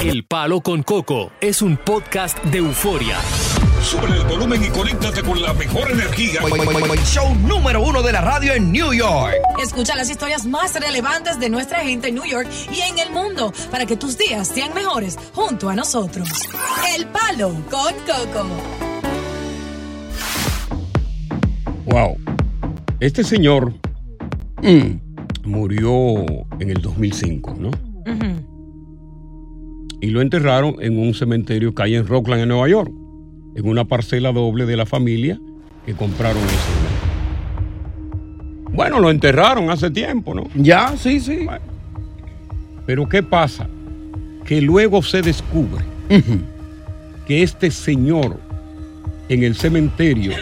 El Palo con Coco es un podcast de euforia. Sube el volumen y conéctate con la mejor energía. Show número uno de la radio en New York. Escucha las historias más relevantes de nuestra gente en New York y en el mundo para que tus días sean mejores junto a nosotros. El Palo con Coco. Wow. Este señor mm, murió en el 2005, ¿no? Y lo enterraron en un cementerio que hay en Rockland, en Nueva York, en una parcela doble de la familia que compraron ese. Bueno, lo enterraron hace tiempo, ¿no? Ya, sí, sí. Pero ¿qué pasa? Que luego se descubre que este señor en el cementerio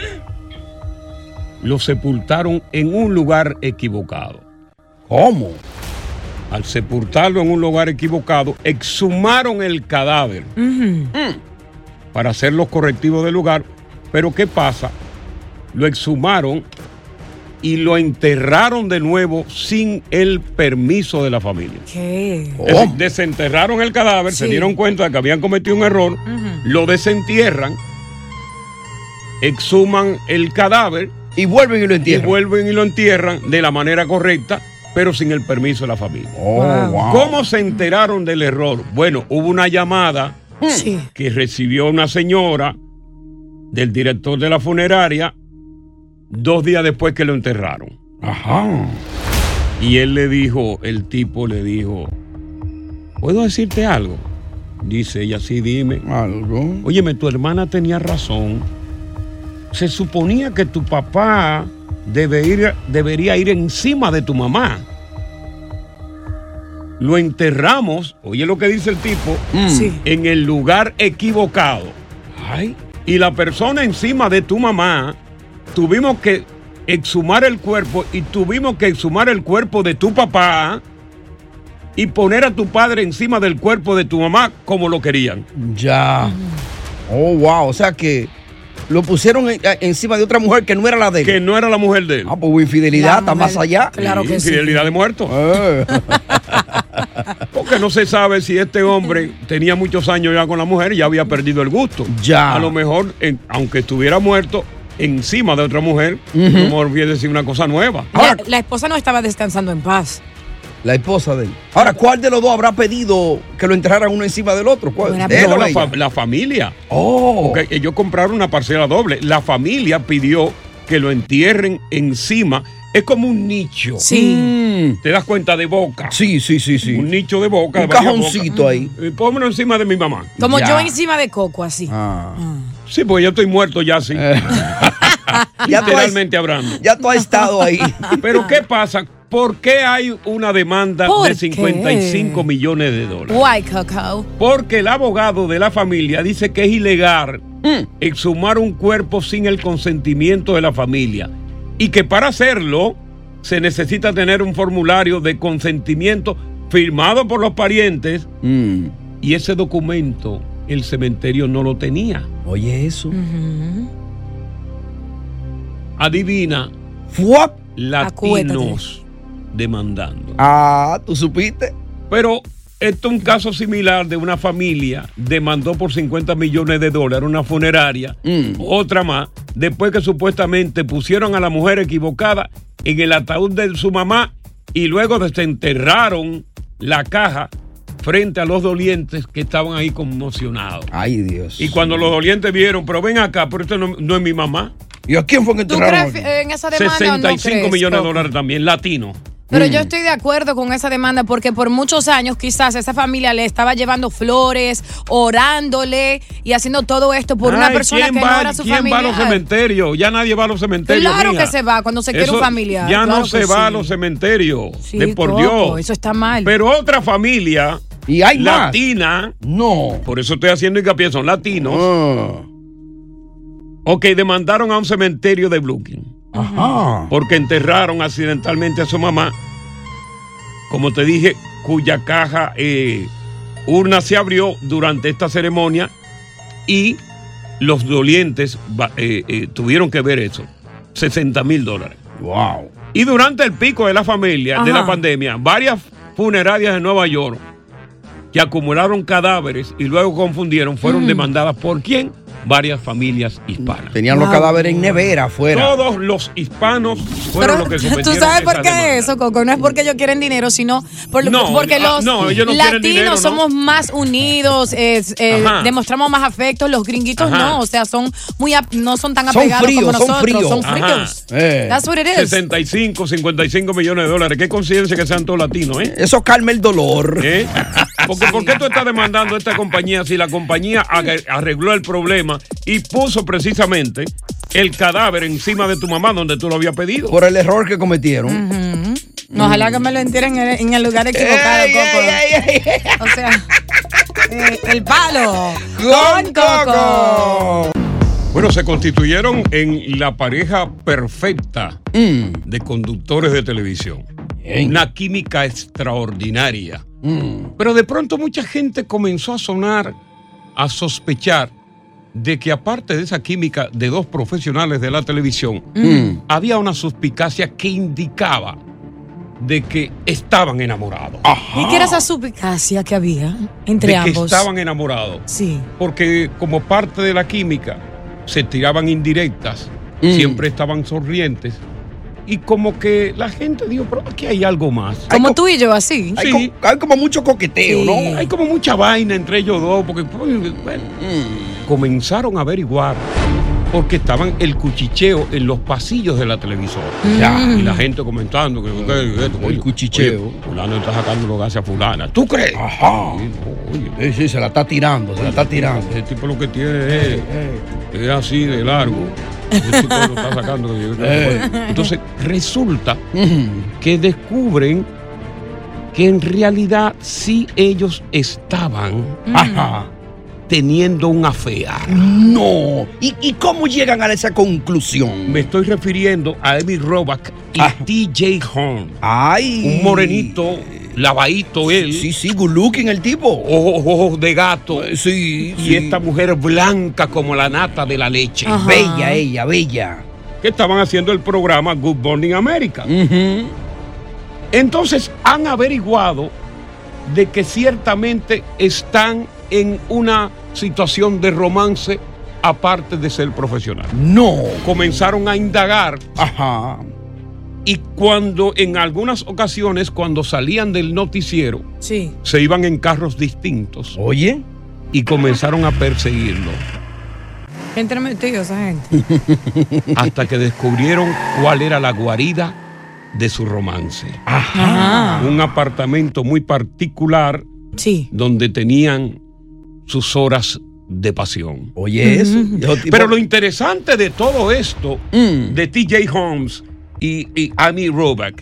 lo sepultaron en un lugar equivocado. ¿Cómo? Al sepultarlo en un lugar equivocado, exhumaron el cadáver para hacer los correctivos del lugar. Pero ¿qué pasa? Lo exhumaron y lo enterraron de nuevo sin el permiso de la familia. ¿Qué? Decir, Desenterraron el cadáver, se dieron cuenta de que habían cometido un error, lo desentierran, exhuman el cadáver y vuelven y lo y entierran. vuelven y lo entierran de la manera correcta, pero sin el permiso de la familia. Oh, wow. ¿Cómo se enteraron del error? Bueno, hubo una llamada Sí. que recibió una señora del director de la funeraria dos días después que lo enterraron. Ajá. Y él le dijo, el tipo le dijo, ¿puedo decirte algo? Dice ella, sí, dime. Algo. Óyeme, tu hermana tenía razón. Se suponía que tu papá debe ir- debería ir encima de tu mamá. Lo enterramos, oye lo que dice el tipo, Sí. en el lugar equivocado. Ay, y la persona encima de tu mamá, tuvimos que exhumar el cuerpo y tuvimos que exhumar el cuerpo de tu papá y poner a tu padre encima del cuerpo de tu mamá como lo querían. Ya. Oh, wow. O sea que lo pusieron en- encima de otra mujer que no era la de él. Que no era la mujer de él. Ah, pues infidelidad está más allá. Claro que sí. Infidelidad de muerto. Eh. Porque no se sabe si este hombre tenía muchos años ya con la mujer y ya había perdido el gusto. Ya. A lo mejor, en- aunque estuviera muerto encima de otra mujer, a lo mejor hubiera decir una cosa nueva. La, la esposa no estaba descansando en paz. La esposa de él. Ahora, ¿cuál de los dos habrá pedido que lo enterraran uno encima del otro? ¿Cuál? Buena ¿Él o No, la, ella? fa- la familia. Oh. Porque ellos compraron una parcela doble. La familia pidió que lo entierren encima. Es como un nicho. Sí. Mm. ¿Te das cuenta de boca? Sí, sí, sí, sí. Un nicho de boca. Un de cajoncito bocas. ahí. Eh, Pónmelo encima de mi mamá. Como Ya. yo encima de Coco, así. Ah. Sí, porque yo estoy muerto ya, sí. Eh. Ya Literalmente hablando. Ya tú has estado ahí. Pero ¿qué pasa? ¿Por qué hay una demanda ¿Por de 55 qué? millones de dólares? Why, Coco? Porque el abogado de la familia dice que es ilegal Mm. exhumar un cuerpo sin el consentimiento de la familia y que para hacerlo se necesita tener un formulario de consentimiento firmado por los parientes Mm. y ese documento el cementerio no lo tenía. Oye, eso. Adivina, ¿Fuap? latinos demandando. Ah, ¿tú supiste? Pero esto es un caso similar de una familia demandó por 50 millones de dólares una funeraria, Mm. otra más, después que supuestamente pusieron a la mujer equivocada en el ataúd de su mamá y luego desenterraron la caja frente a los dolientes que estaban ahí conmocionados. Ay, Dios. Y cuando los dolientes vieron, pero ven acá, pero esto no, no es mi mamá. ¿Y a quién fue que ¿Tú enterraron? crees aquí? en esa demanda o no 65 crees, millones de dólares también, latino. Pero Mm. yo estoy de acuerdo con esa demanda porque por muchos años quizás esa familia le estaba llevando flores, orándole y haciendo todo esto por una persona ¿quién que va, no era su ¿Quién va a los cementerios? Ya nadie va a los cementerios. Claro mija. que se va cuando se quiere un familiar. Ya claro no se va a los cementerios. Sí, de por Coco, Dios. Eso está mal. Pero otra familia ¿Y hay más? latina, No. por eso estoy haciendo hincapié, son latinos. Ah. Ok, demandaron a un cementerio de Brooklyn Ajá. porque enterraron accidentalmente a su mamá. Como te dije, cuya caja eh, urna se abrió durante esta ceremonia y los dolientes eh, eh, tuvieron que ver eso. 60 mil dólares. Wow. Y durante el pico de la familia, de la pandemia, varias funerarias de Nueva York que acumularon cadáveres y luego confundieron, fueron Mm. demandadas por quién? Varias familias hispanas. Tenían los Wow. cadáveres en nevera afuera. Todos los hispanos fueron los que Pero, ¿Tú sabes por qué demanda. eso, Coco? No es porque ellos quieren dinero, sino por- No, porque ah, los no, ellos no quieren latinos dinero, ¿no? somos más unidos, es, eh, demostramos más afecto, los gringuitos Ajá. no, o sea, son muy ap- no son tan Son apegados fríos, como son nosotros, fríos. son fríos. Eh. That's what it is. 65, 55 millones de dólares. Qué coincidencia que sean todos latinos, ¿eh? Eso calma el dolor. ¿Eh? Porque, ¿Por qué tú estás demandando a esta compañía si la compañía arregló el problema y puso precisamente el cadáver encima de tu mamá donde tú lo habías pedido? Por el error que cometieron. Ojalá que me lo entierren en el, en el lugar equivocado, Ey, Coco. ey, ey, ey. O sea, eh, el palo Con Coco. Bueno, se constituyeron en la pareja perfecta Mm. de conductores de televisión. Bien. Una química extraordinaria. Mm. Pero de pronto mucha gente comenzó a sonar, a sospechar de que aparte de esa química de dos profesionales de la televisión, Mm. había una suspicacia que indicaba de que estaban enamorados. ¿Y qué era esa suplicacia que había entre de que ambos? estaban enamorados. Sí. Porque como parte de la química se tiraban indirectas, Mm. siempre estaban sonrientes. Y como que la gente dijo, pero aquí hay algo más. Como tú y yo, así. Hay, Sí. co- hay como mucho coqueteo, Sí. ¿no? Hay como mucha vaina entre ellos dos, porque pues, bueno, Mm. Comenzaron a averiguar porque estaban el cuchicheo en los pasillos de la televisora. Ya. Y la gente comentando que, que- esto, El cuchicheo. oye, fulano está sacando los gases a fulana. ¿Tú crees? Ajá. Sí, oye, Sí, sí, se la está tirando, se la está tirando. ese tipo lo que tiene es, es así de largo. Tipo lo está sacando. Eh. Entonces resulta Mm. que descubren que en realidad sí ellos estaban Ajá. Teniendo un afear. No. ¿Y, y cómo llegan a esa conclusión? Me estoy refiriendo a Amy Roback y Ah. TJ Horn. Ay. Un morenito, lavadito él, Sí, sí, good looking el tipo. ojos, ojos de gato. Eh, Sí, Y sí. esta mujer blanca como la nata de la leche. Ajá. Bella ella, bella. Que estaban haciendo el programa Good Morning America. Entonces han averiguado de que ciertamente están en una situación de romance aparte de ser profesional. No. Comenzaron a indagar Ajá. y cuando en algunas ocasiones cuando salían del noticiero Sí. se iban en carros distintos Oye. y comenzaron a perseguirlo Qué entremetido esa gente. hasta que descubrieron cuál era la guarida de su romance. Ajá. Un apartamento muy particular Sí. donde tenían sus horas de pasión. Oye, eso. Pero lo interesante de todo esto, Mm. de TJ Holmes y, y Amy Roback,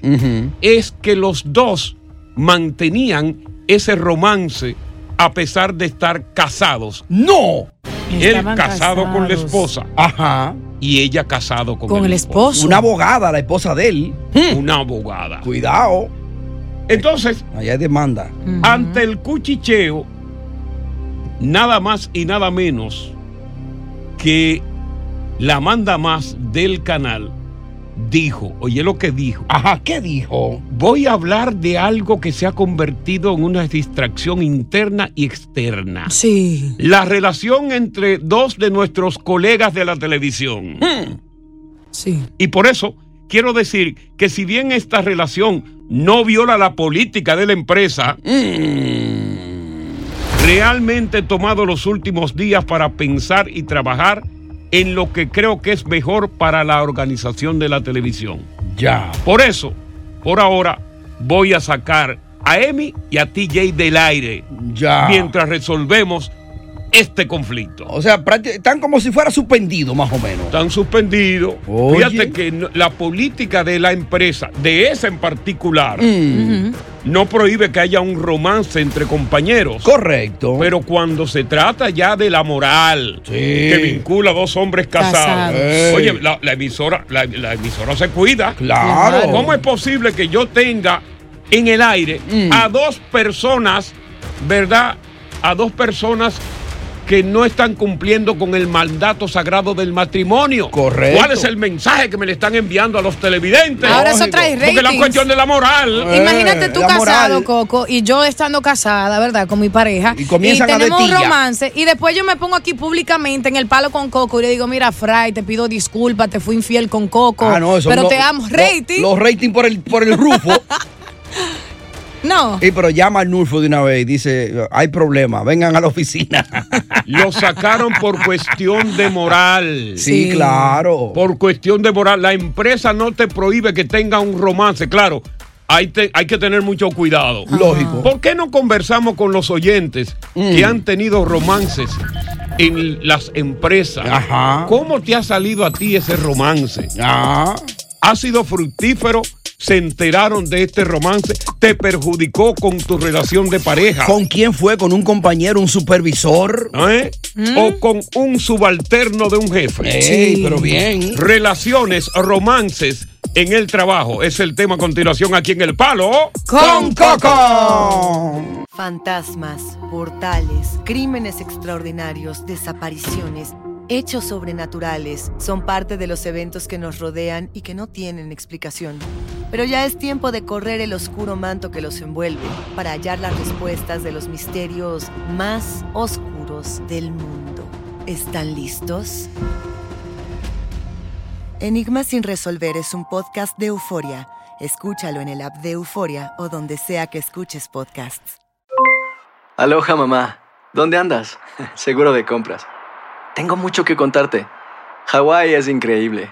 es que los dos mantenían ese romance a pesar de estar casados. No. Él casado con la esposa Ajá. y ella casado con, Con el esposo. Una abogada, la esposa de él. Una abogada. Cuidado. Entonces, Allá hay demanda. Ante el cuchicheo, nada más y nada menos que la manda más del canal dijo, oye lo que dijo. Ajá, ¿qué dijo? Voy a hablar de algo que se ha convertido en una distracción interna y externa. Sí. La relación entre dos de nuestros colegas de la televisión. Sí. Y por eso quiero decir que si bien esta relación no viola la política de la empresa, realmente he tomado los últimos días para pensar y trabajar en lo que creo que es mejor para la organización de la televisión. Ya. Por eso, por ahora, voy a sacar a Emi y a TJ del aire. Ya. Mientras resolvemos este conflicto. O sea, están como si fuera suspendido, más o menos. Están suspendidos. Fíjate que la política de la empresa, de esa en particular, Mm. No prohíbe que haya un romance entre compañeros. Correcto. Pero cuando se trata ya de la moral que vincula a dos hombres casados, oye, la, la emisora, la, la emisora se cuida. Claro. ¿Cómo es posible que yo tenga en el aire Mm. a dos personas, verdad? A dos personas que no están cumpliendo con el mandato sagrado del matrimonio. Correcto. ¿Cuál es el mensaje que me le están enviando a los televidentes? Ahora eso trae Porque la ratings. cuestión de la moral. Imagínate tú casado, moral. Coco, y yo estando casada, ¿verdad? Con mi pareja. Y comienzan a tenemos un romance. Y después yo me pongo aquí públicamente en el palo con Coco y le digo, mira, Fray, te pido disculpas, te fui infiel con Coco. Ah, no, eso pero no- te amo. Rating. Los ratings por el, por el rufo. no. Sí, pero llama al Nulfo de una vez y dice, hay problema, vengan a la oficina. Lo sacaron por cuestión de moral. Sí, claro. Por cuestión de moral. La empresa no te prohíbe que tenga un romance. Claro, hay, te- hay que tener mucho cuidado. Lógico. ¿Por qué no conversamos con los oyentes Mm. que han tenido romances en las empresas? Ajá. ¿Cómo te ha salido a ti ese romance? Ah. ¿Ha sido fructífero? ¿Se enteraron de este romance? ¿Te perjudicó con tu relación de pareja? ¿Con quién fue? ¿Con un compañero, un supervisor? ¿Eh? o con un subalterno de un jefe. Ey, pero bien. Relaciones, romances en el trabajo. Es el tema a continuación aquí en El Palo. Con Coco. Fantasmas, portales, crímenes extraordinarios, desapariciones, hechos sobrenaturales son parte de los eventos que nos rodean y que no tienen explicación. Pero ya es tiempo de correr el oscuro manto que los envuelve para hallar las respuestas de los misterios más oscuros del mundo. ¿Están listos? Enigma sin resolver es un podcast de euforia. Escúchalo en el app de Euforia o donde sea que escuches podcasts. Aloha mamá, ¿dónde andas? Seguro de compras. Tengo mucho que contarte. Hawái es increíble.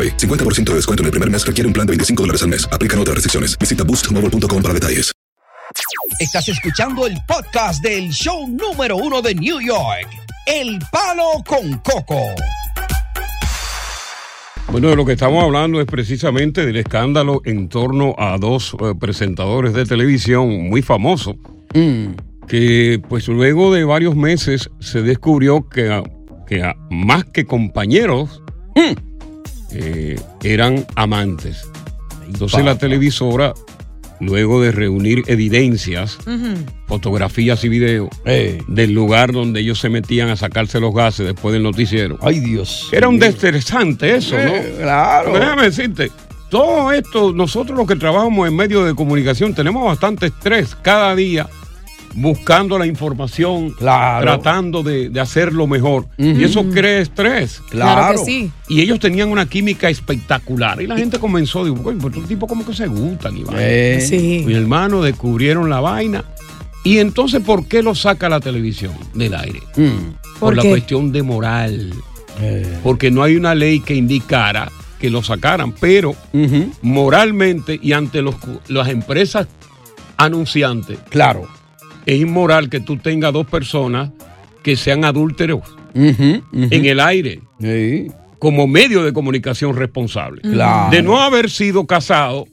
AroPay. 50% de descuento en el primer mes requiere un plan de 25 dólares al mes. Aplican otras restricciones. Visita boostmobile.com para detalles. Estás escuchando el podcast del show número uno de New York, El Palo con Coco. Bueno, de lo que estamos hablando es precisamente del escándalo en torno a dos eh, presentadores de televisión muy famosos, que pues luego de varios meses se descubrió que, que a- más que compañeros eh, eran amantes. Entonces la televisora luego de reunir evidencias, fotografías y videos Eh. del lugar donde ellos se metían a sacarse los gases después del noticiero. Ay, Dios. Era un destresante eso, ¿no? Eh, claro. Déjame decirte, todo esto, nosotros los que trabajamos en medios de comunicación tenemos bastante estrés cada día buscando la información, Claro. tratando de, de hacerlo mejor. Y eso crea estrés. Claro. Claro que sí. Y ellos tenían una química espectacular. Y la gente comenzó, digo, pues estos tipos como que se gustan. Y, vaina". Eh. Sí. Mi hermano descubrieron la vaina. Y entonces, ¿por qué lo saca la televisión del aire? Mm. Por, ¿Por la cuestión de moral. Eh. Porque no hay una ley que indicara que lo sacaran, pero moralmente y ante los, las empresas anunciantes, Claro. Es inmoral que tú tengas dos personas que sean adúlteros en el aire Sí. como medio de comunicación responsable. Claro. De no haber sido casado,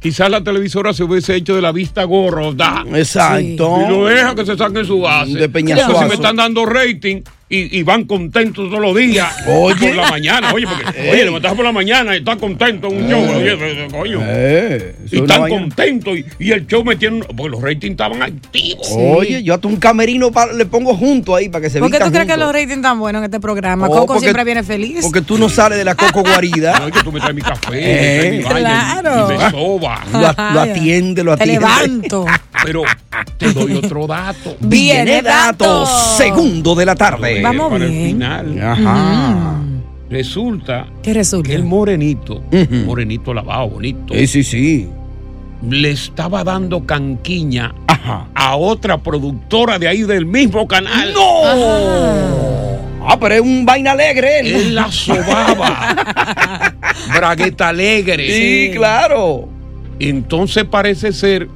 quizás la televisora se hubiese hecho de la vista gorda. Exacto. Y no deja que se saquen su base. De Peñasuazo. Porque si me están dando rating y, y van contentos todos los días. Oye. Por la mañana. Oye, porque, Ey. oye, levantas por la mañana y estás contento en un show. Oye, eh, coño. Eh, y están contentos. Y, y el show me tiene. Porque los ratings estaban activos. Oye, yo hasta un camerino pa- le pongo junto ahí para que se ¿Por qué tú crees que los ratings tan buenos en este programa? Oh, Coco porque- siempre viene feliz. Porque tú no sales de la coco guarida. No, es que tú me traes mi café, me Eh. traes mi y- Claro. y me soba. Lo, lo atiende, lo Te atiende. levanto. Pero te doy otro dato. Viene datos. Segundo de la tarde. Vamos para el bien. final. Ajá. Resulta ¿Qué resulta? que el morenito, morenito lavado, bonito, Sí, sí, sí. le estaba dando canquiña Ajá. a otra productora de ahí del mismo canal. ¡No! Ah, pero es un vaina alegre él. Él la sobaba. Bragueta alegre. Sí, claro. Entonces parece ser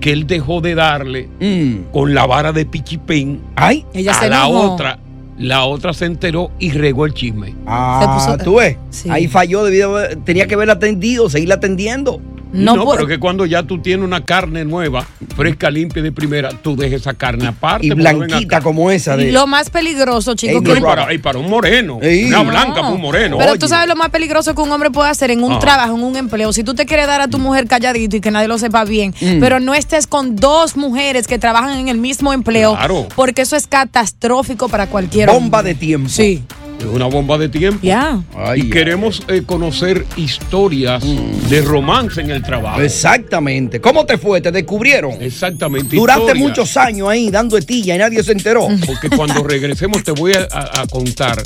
que él dejó de darle Mm. con la vara de pichipén Ay. Ella a se la enojó. otra. La otra se enteró y regó el chisme. Ah, puso- tú ves. Sí. Ahí falló debido a- tenía que haberla atendido, seguirla atendiendo. No, No, pero que cuando ya tú tienes una carne nueva, fresca, limpia de primera, tú dejes esa carne aparte. Y blanquita como esa de. Lo más peligroso, chicos, No, que y, para, y para un moreno. Ey. Una No. blanca para un moreno. Pero Oye. tú sabes lo más peligroso que un hombre puede hacer en un trabajo, en un empleo. Si tú te quieres dar a tu mujer calladito y que nadie lo sepa bien, Mm. pero no estés con dos mujeres que trabajan en el mismo empleo, Claro. porque eso es catastrófico para cualquier Bomba hombre. de tiempo. Sí, Es una bomba de tiempo. ya. Ay, y queremos eh, conocer historias Mm. de romance en el trabajo. Exactamente. ¿Cómo te fue? ¿Te descubrieron? Exactamente. Duraste muchos años ahí dando etilla y nadie se enteró. Porque cuando regresemos te voy a, a- a contar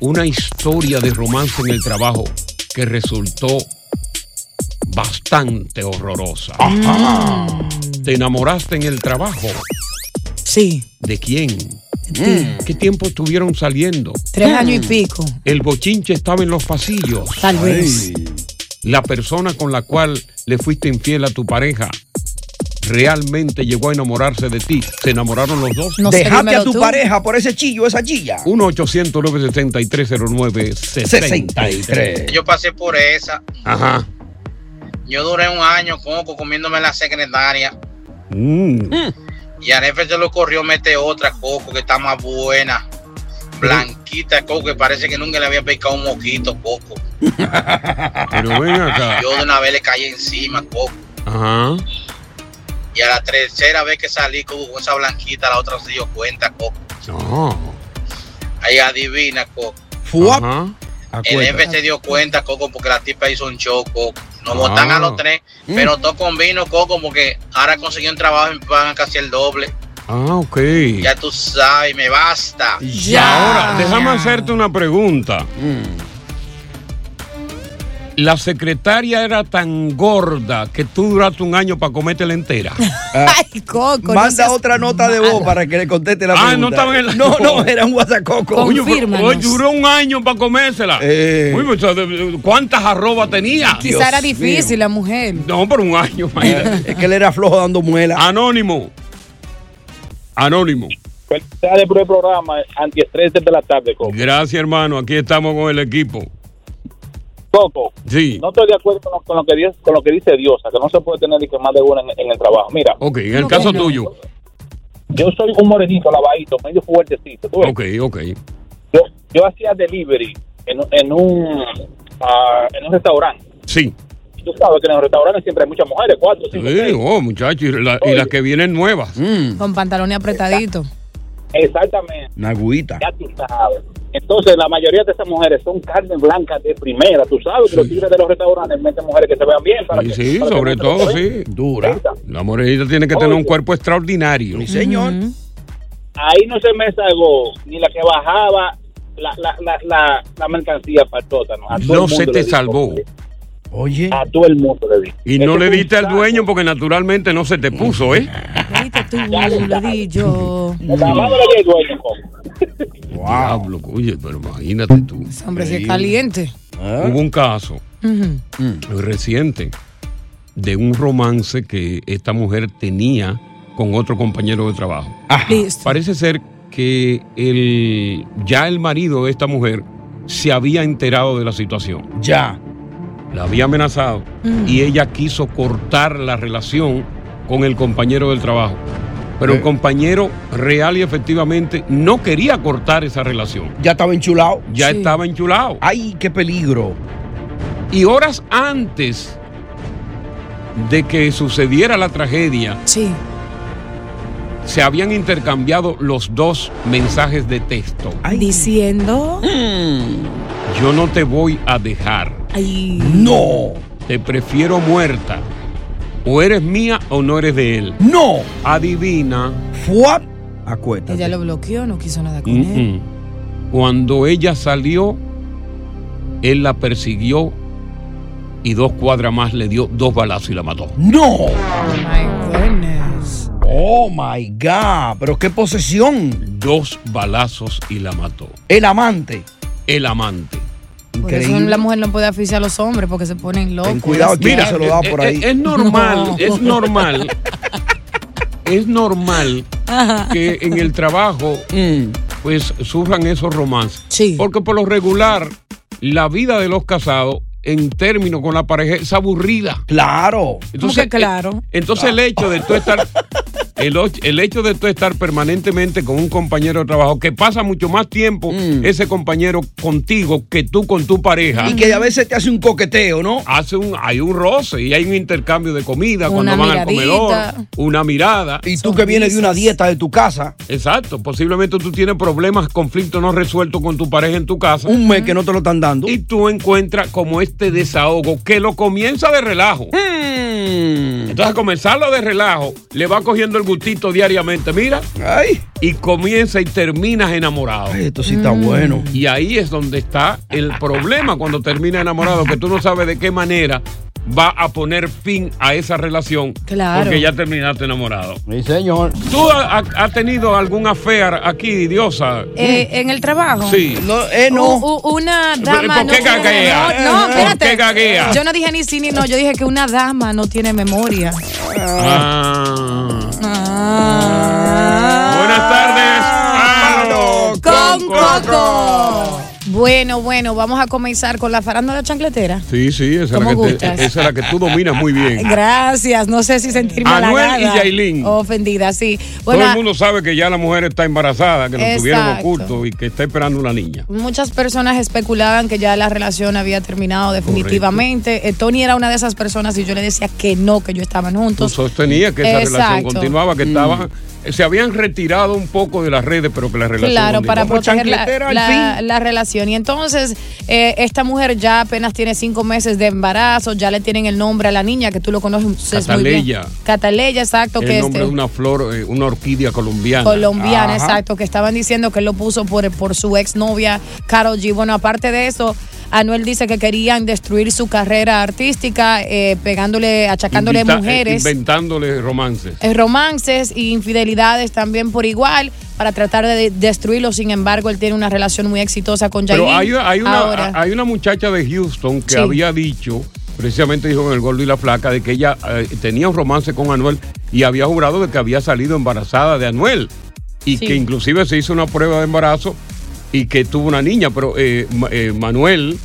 una historia de romance en el trabajo que resultó bastante horrorosa. ¿Te enamoraste en el trabajo? Sí, ¿De quién? ¿Qué tiempo estuvieron saliendo? tres años y pico, El bochinche estaba en los pasillos. tal vez. La persona con la cual le fuiste infiel a tu pareja realmente llegó a enamorarse de ti. ¿Se enamoraron los dos? No sé, Dejaste a tu tú. pareja por ese chillo, esa chilla. 1 800 973 63. Yo pasé por esa. Ajá. Yo duré un año coco comiéndome la secretaria. Mm. Y al jefe se lo corrió mete otra coco que está más buena. Blanquita coco que parece que nunca le había picado un moquito coco. Pero ven acá. Yo de una vez le caí encima coco. Ajá. Y a la tercera vez que salí coco con esa blanquita, la otra se dio cuenta coco. No. Ahí adivina coco. Ajá. El jefe se dio cuenta, Coco, porque la tipa hizo un show, Coco. Nos Ah. botan a los tres, Mm. pero todo con vino, Coco, porque ahora conseguí un trabajo y me pagan casi el doble. Ah, ok. Ya tú sabes, me basta. Ahora, déjame hacerte una pregunta. Mm. La secretaria era tan gorda que tú duraste un año para comértela entera. Ay, Coco. Manda otra nota de voz para que le conteste la Ah, pregunta. no estaba en la- No, no, era un WhatsApp. Oye, Confírmanos. oye, duró un año para comérsela. Eh. Uy, pues, ¿de- ¿Cuántas arrobas tenía? Quizá era difícil la mujer. No, por un año. imagínate. Es que él era flojo dando muela. Anónimo. Anónimo. Felicidades por el programa Antiestrés de la tarde, Coco. Gracias, hermano. Aquí estamos con el equipo. Coco, Sí. no estoy de acuerdo con lo, con lo que, dice, con lo que dice Diosa, que no se puede tener ni que más de una en, en el trabajo. Mira, Ok, en el No, caso no. tuyo. yo soy un morenito, lavadito, medio fuertecito. ¿tú ves? Ok, ok. Yo, yo hacía delivery en, un- en un ah, en un restaurante. Sí. Y tú sabes que en los restaurantes siempre hay muchas mujeres, cuatro, cinco, Sí, seis. oh, muchachos, y, la- y las que vienen nuevas. Con pantalones apretaditos. Exactamente. Una agüita. Ya tú sabes. Entonces, la mayoría de esas mujeres son carne blanca de primera. Tú sabes que los tigres de los restaurantes meten mujeres que se vean bien. Para Sí, que, sí, para sobre todo, sí. Dura. La morenita tiene que tener un cuerpo extraordinario. Sí, señor. Ahí no se me salgó ni la que bajaba la, la, la, la, la mercancía para el sótano. A todo el No mundo se te salvó. Oye. A todo el mundo le di. Y no le diste al dueño porque naturalmente no se te puso, ¿eh? Tú, di yo. Le di el dueño, Coco. Diablo, oye, pero imagínate tú. Ese hombre sí es caliente. Hubo un caso muy reciente de un romance que esta mujer tenía con otro compañero de trabajo. Listo. Parece ser que el, ya el marido de esta mujer se había enterado de la situación. Ya. La había amenazado y ella quiso cortar la relación con el compañero del trabajo. Pero el Eh. compañero real y efectivamente no quería cortar esa relación. Ya estaba enchulado. Ya estaba enchulado. Ay, qué peligro. Y horas antes de que sucediera la tragedia, Sí. se habían intercambiado los dos mensajes de texto. Diciendo. Yo no te voy a dejar. Ay. No. Te prefiero muerta. O eres mía o no eres de él. No. Adivina. Fuap. Acuérdate. Ella lo bloqueó, no quiso nada con Mm, él. Cuando ella salió, él la persiguió y dos cuadras más le dio dos balazos y la mató. No. Oh my goodness. Oh my God. Pero qué posesión. Dos balazos y la mató. El amante. El amante. Por eso Increíble. la mujer no puede asfixiar a los hombres porque se ponen locos. Ten cuidado, Mira, se lo da por es- ahí. Es, es normal, No. es normal. es normal Ajá. que en el trabajo pues sufran esos romances. Sí. Porque por lo regular, la vida de los casados en términos con la pareja es aburrida. Claro. ¿Cómo que claro? eh, Entonces el hecho de tú estar el, el hecho de tú estar permanentemente con un compañero de trabajo que pasa mucho más tiempo ese compañero contigo que tú con tu pareja. Mm. Y que a veces te hace un coqueteo, ¿no? Hace un, hay un roce y hay un intercambio de comida Una cuando van al comedor, una mirada. Y tú que vienes de una dieta de tu casa, Exacto, posiblemente tú tienes problemas, conflictos no resueltos con tu pareja en tu casa. un mes que no te lo están dando. Y tú encuentras como este desahogo que lo comienza de relajo. Mm. Entonces, a comenzarlo de relajo, le va cogiendo el gustito diariamente, mira, Ay, y comienza y terminas enamorado. ay, esto sí está bueno. Y ahí es donde está el problema cuando termina enamorado, que tú no sabes de qué manera va a poner fin a esa relación Claro. porque ya terminaste enamorado. Sí, señor. ¿Tú ha- ha- has tenido algún affair aquí, Diosa? Eh, en el trabajo. Sí. No, eh, no. U- u- una dama. ¿Por qué no, gaguea? No, no, ¿Por espérate. qué gaguea? Yo no dije ni sí ni no, yo dije que una dama no tiene memoria. Ah. Ah. Buenas tardes. Palo Con Coco. Bueno, bueno, vamos a comenzar con la farándula chancletera. Sí, sí, esa es, ¿Cómo la que te- esa es la que tú dominas muy bien. Gracias, no sé si sentirme Anuel y Yailin. ofendida, sí. Todo el mundo sabe que ya la mujer está embarazada, que nos tuvieron Exacto. oculto y que está esperando una niña. Muchas personas especulaban que ya la relación había terminado definitivamente. Eh, Tony era una de esas personas y yo le decía que no, que yo estaban Tú juntos. sostenías que esa relación continuaba, que estaban, se habían retirado un poco de las redes, pero que la relación Claro, para proteger la, la- relación. Y entonces, eh, esta mujer ya apenas tiene cinco meses de embarazo, ya le tienen el nombre a la niña, que tú lo conoces muy bien. Cataleya. Cataleya, exacto, El que nombre este, de una flor, eh, una orquídea colombiana. colombiana, Ajá. exacto, que estaban diciendo que él lo puso por, por su exnovia, Carol G. Bueno, aparte de eso, Anuel dice que querían destruir su carrera artística, eh, pegándole, achacándole Invita- eh, mujeres. Inventándole romances. eh, romances e infidelidades también por igual para tratar de de- destruirlo. Sin embargo, él tiene una relación muy exitosa con Pero Yailin. hay, hay una, Ahora, hay una muchacha de Houston que Sí. había dicho, precisamente dijo en El Gordo y la Flaca, de que ella eh, tenía un romance con Anuel y había jurado de que había salido embarazada de Anuel. Y Sí. que inclusive se hizo una prueba de embarazo y que tuvo una niña, pero eh, eh, Manuel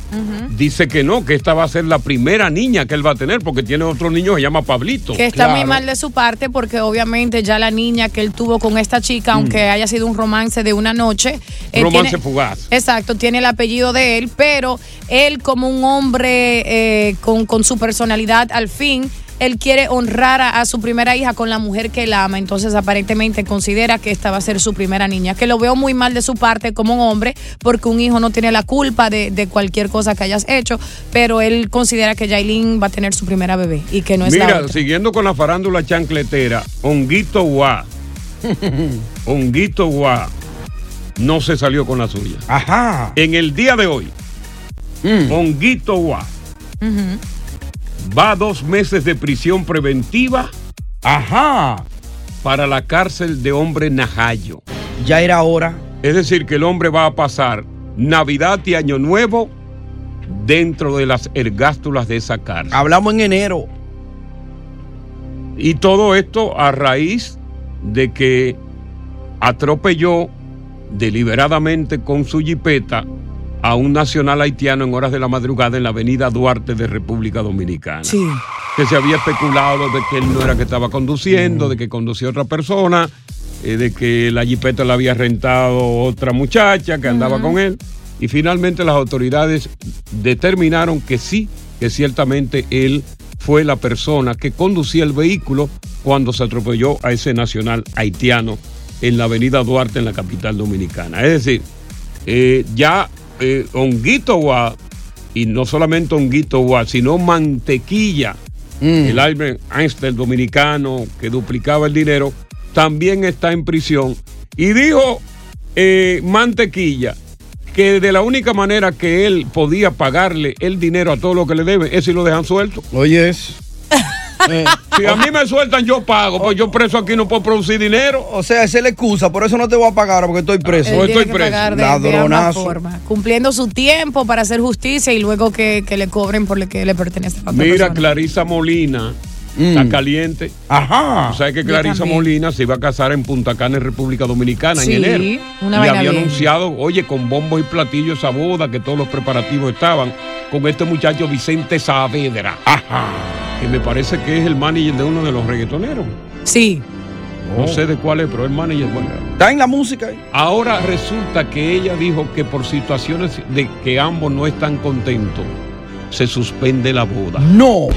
dice que no, que esta va a ser la primera niña que él va a tener porque tiene otro niño que se llama Pablito. Que está muy mal de su parte porque obviamente ya la niña que él tuvo con esta chica, aunque haya sido un romance de una noche. eh, Mm. Romance tiene- fugaz. Exacto, tiene el apellido de él, pero él como un hombre eh, con, con su personalidad al fin, él quiere honrar a, a su primera hija con la mujer que él ama, entonces aparentemente considera que esta va a ser su primera niña, que lo veo muy mal de su parte como un hombre, porque un hijo no tiene la culpa de, de cualquier cosa que hayas hecho, pero él considera que Yailin va a tener su primera bebé y que no es la Mira, otra. siguiendo con la farándula chancletera, Honguito Guá. Honguito Guá no se salió con la suya. Ajá. En el día de hoy, Honguito Guá va a dos meses de prisión preventiva. Ajá. Para la cárcel de hombre Najayo. Ya era hora. Es decir, que el hombre va a pasar Navidad y Año Nuevo dentro de las ergástulas de esa cárcel. Hablamos en enero. Y todo esto a raíz de que atropelló deliberadamente con su jipeta a un nacional haitiano en horas de la madrugada en la avenida Duarte de República Dominicana. Sí. Que se había especulado de que él no era que estaba conduciendo, de que conducía otra persona, eh, de que la jipeta la había rentado otra muchacha que andaba con él. Y finalmente las autoridades determinaron que sí, que ciertamente él fue la persona que conducía el vehículo cuando se atropelló a ese nacional haitiano en la avenida Duarte en la capital dominicana. Es decir, eh, ya eh, Honguito Guá, y no solamente Honguito Guá, sino Mantequilla, el Albert Einstein dominicano que duplicaba el dinero, también está en prisión. Y dijo eh, Mantequilla que de la única manera que él podía pagarle el dinero a todo lo que le deben es si lo dejan suelto. Oye, Si a mí me sueltan, yo pago, pues yo preso aquí no puedo producir dinero. O sea, esa es la excusa, por eso no te voy a pagar ahora, porque estoy preso. Él tiene que pagar de- Ladronazo. formas, cumpliendo su tiempo para hacer justicia y luego que, que le cobren por lo que le pertenece a otra Mira, persona. Clarisa Molina Mm. está caliente. Ajá. O sea que Clarisa. Molina se iba a casar en Punta Cana, en República Dominicana, Sí, en enero. una y había bien. anunciado, oye, con bombos y platillos esa boda, que todos los preparativos estaban con este muchacho Vicente Saavedra. Ajá. Que me parece que es el manager de uno de los reggaetoneros. Sí. No sé de cuál es, pero el manager. Bueno. Está en la música. Ahora resulta que ella dijo que por situaciones de que ambos no están contentos, se suspende la boda. No.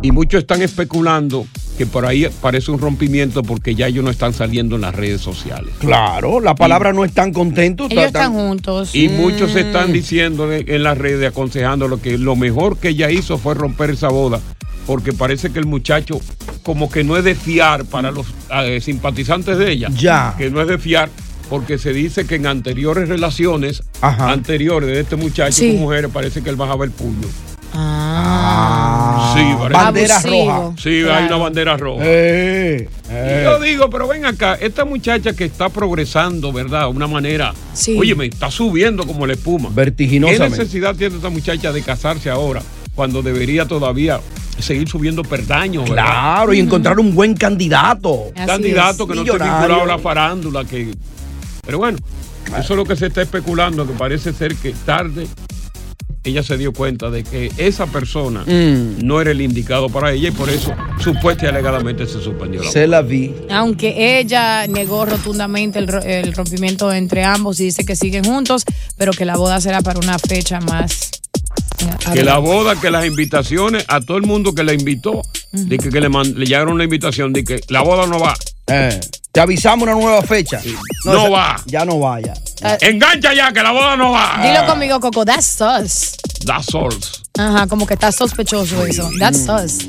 Y muchos están especulando que por ahí parece un rompimiento porque ya ellos no están saliendo en las redes sociales. Claro, la palabra no están contentos. Ellos están juntos. Y muchos Mm. están diciendo en las redes, aconsejándolo que lo mejor que ella hizo fue romper esa boda, porque parece que el muchacho como que no es de fiar para los eh, simpatizantes de ella. Ya. Que no es de fiar, porque se dice que en anteriores relaciones anteriores de este muchacho Sí. con mujeres parece que él bajaba el puño. Ah. Sí, parece- Bandera Abusivo. roja. Sí, hay una bandera roja. Eh, Y eh. Yo digo, pero ven acá, esta muchacha que está progresando, ¿verdad? De una manera, Sí. oye, me está subiendo como la espuma. ¿Qué Vertiginosamente. necesidad tiene esta muchacha de casarse ahora cuando debería todavía seguir subiendo perdaños? ¿verdad? Claro, y encontrar un buen candidato. candidato que no esté Millonario. vinculado a la farándula. Que... Pero bueno, eso es lo que se está especulando, que parece ser que tarde ella se dio cuenta de que esa persona Mm. no era el indicado para ella y por eso supuesta y alegadamente se suspendió la Se la vi. Aunque ella negó rotundamente el, ro- el rompimiento entre ambos y dice que siguen juntos, pero que la boda será para una fecha más. eh, que la boda, que las invitaciones, a todo el mundo que la invitó, de que, que le, man- le llegaron la invitación, de que la boda no va. Eh, te avisamos una nueva fecha. No esa- va. Ya no va, ya. Engancha ya, que la boda no va. Dilo conmigo, Coco, that's sus. That's all. Ajá, como que está sospechoso eso. That's sus.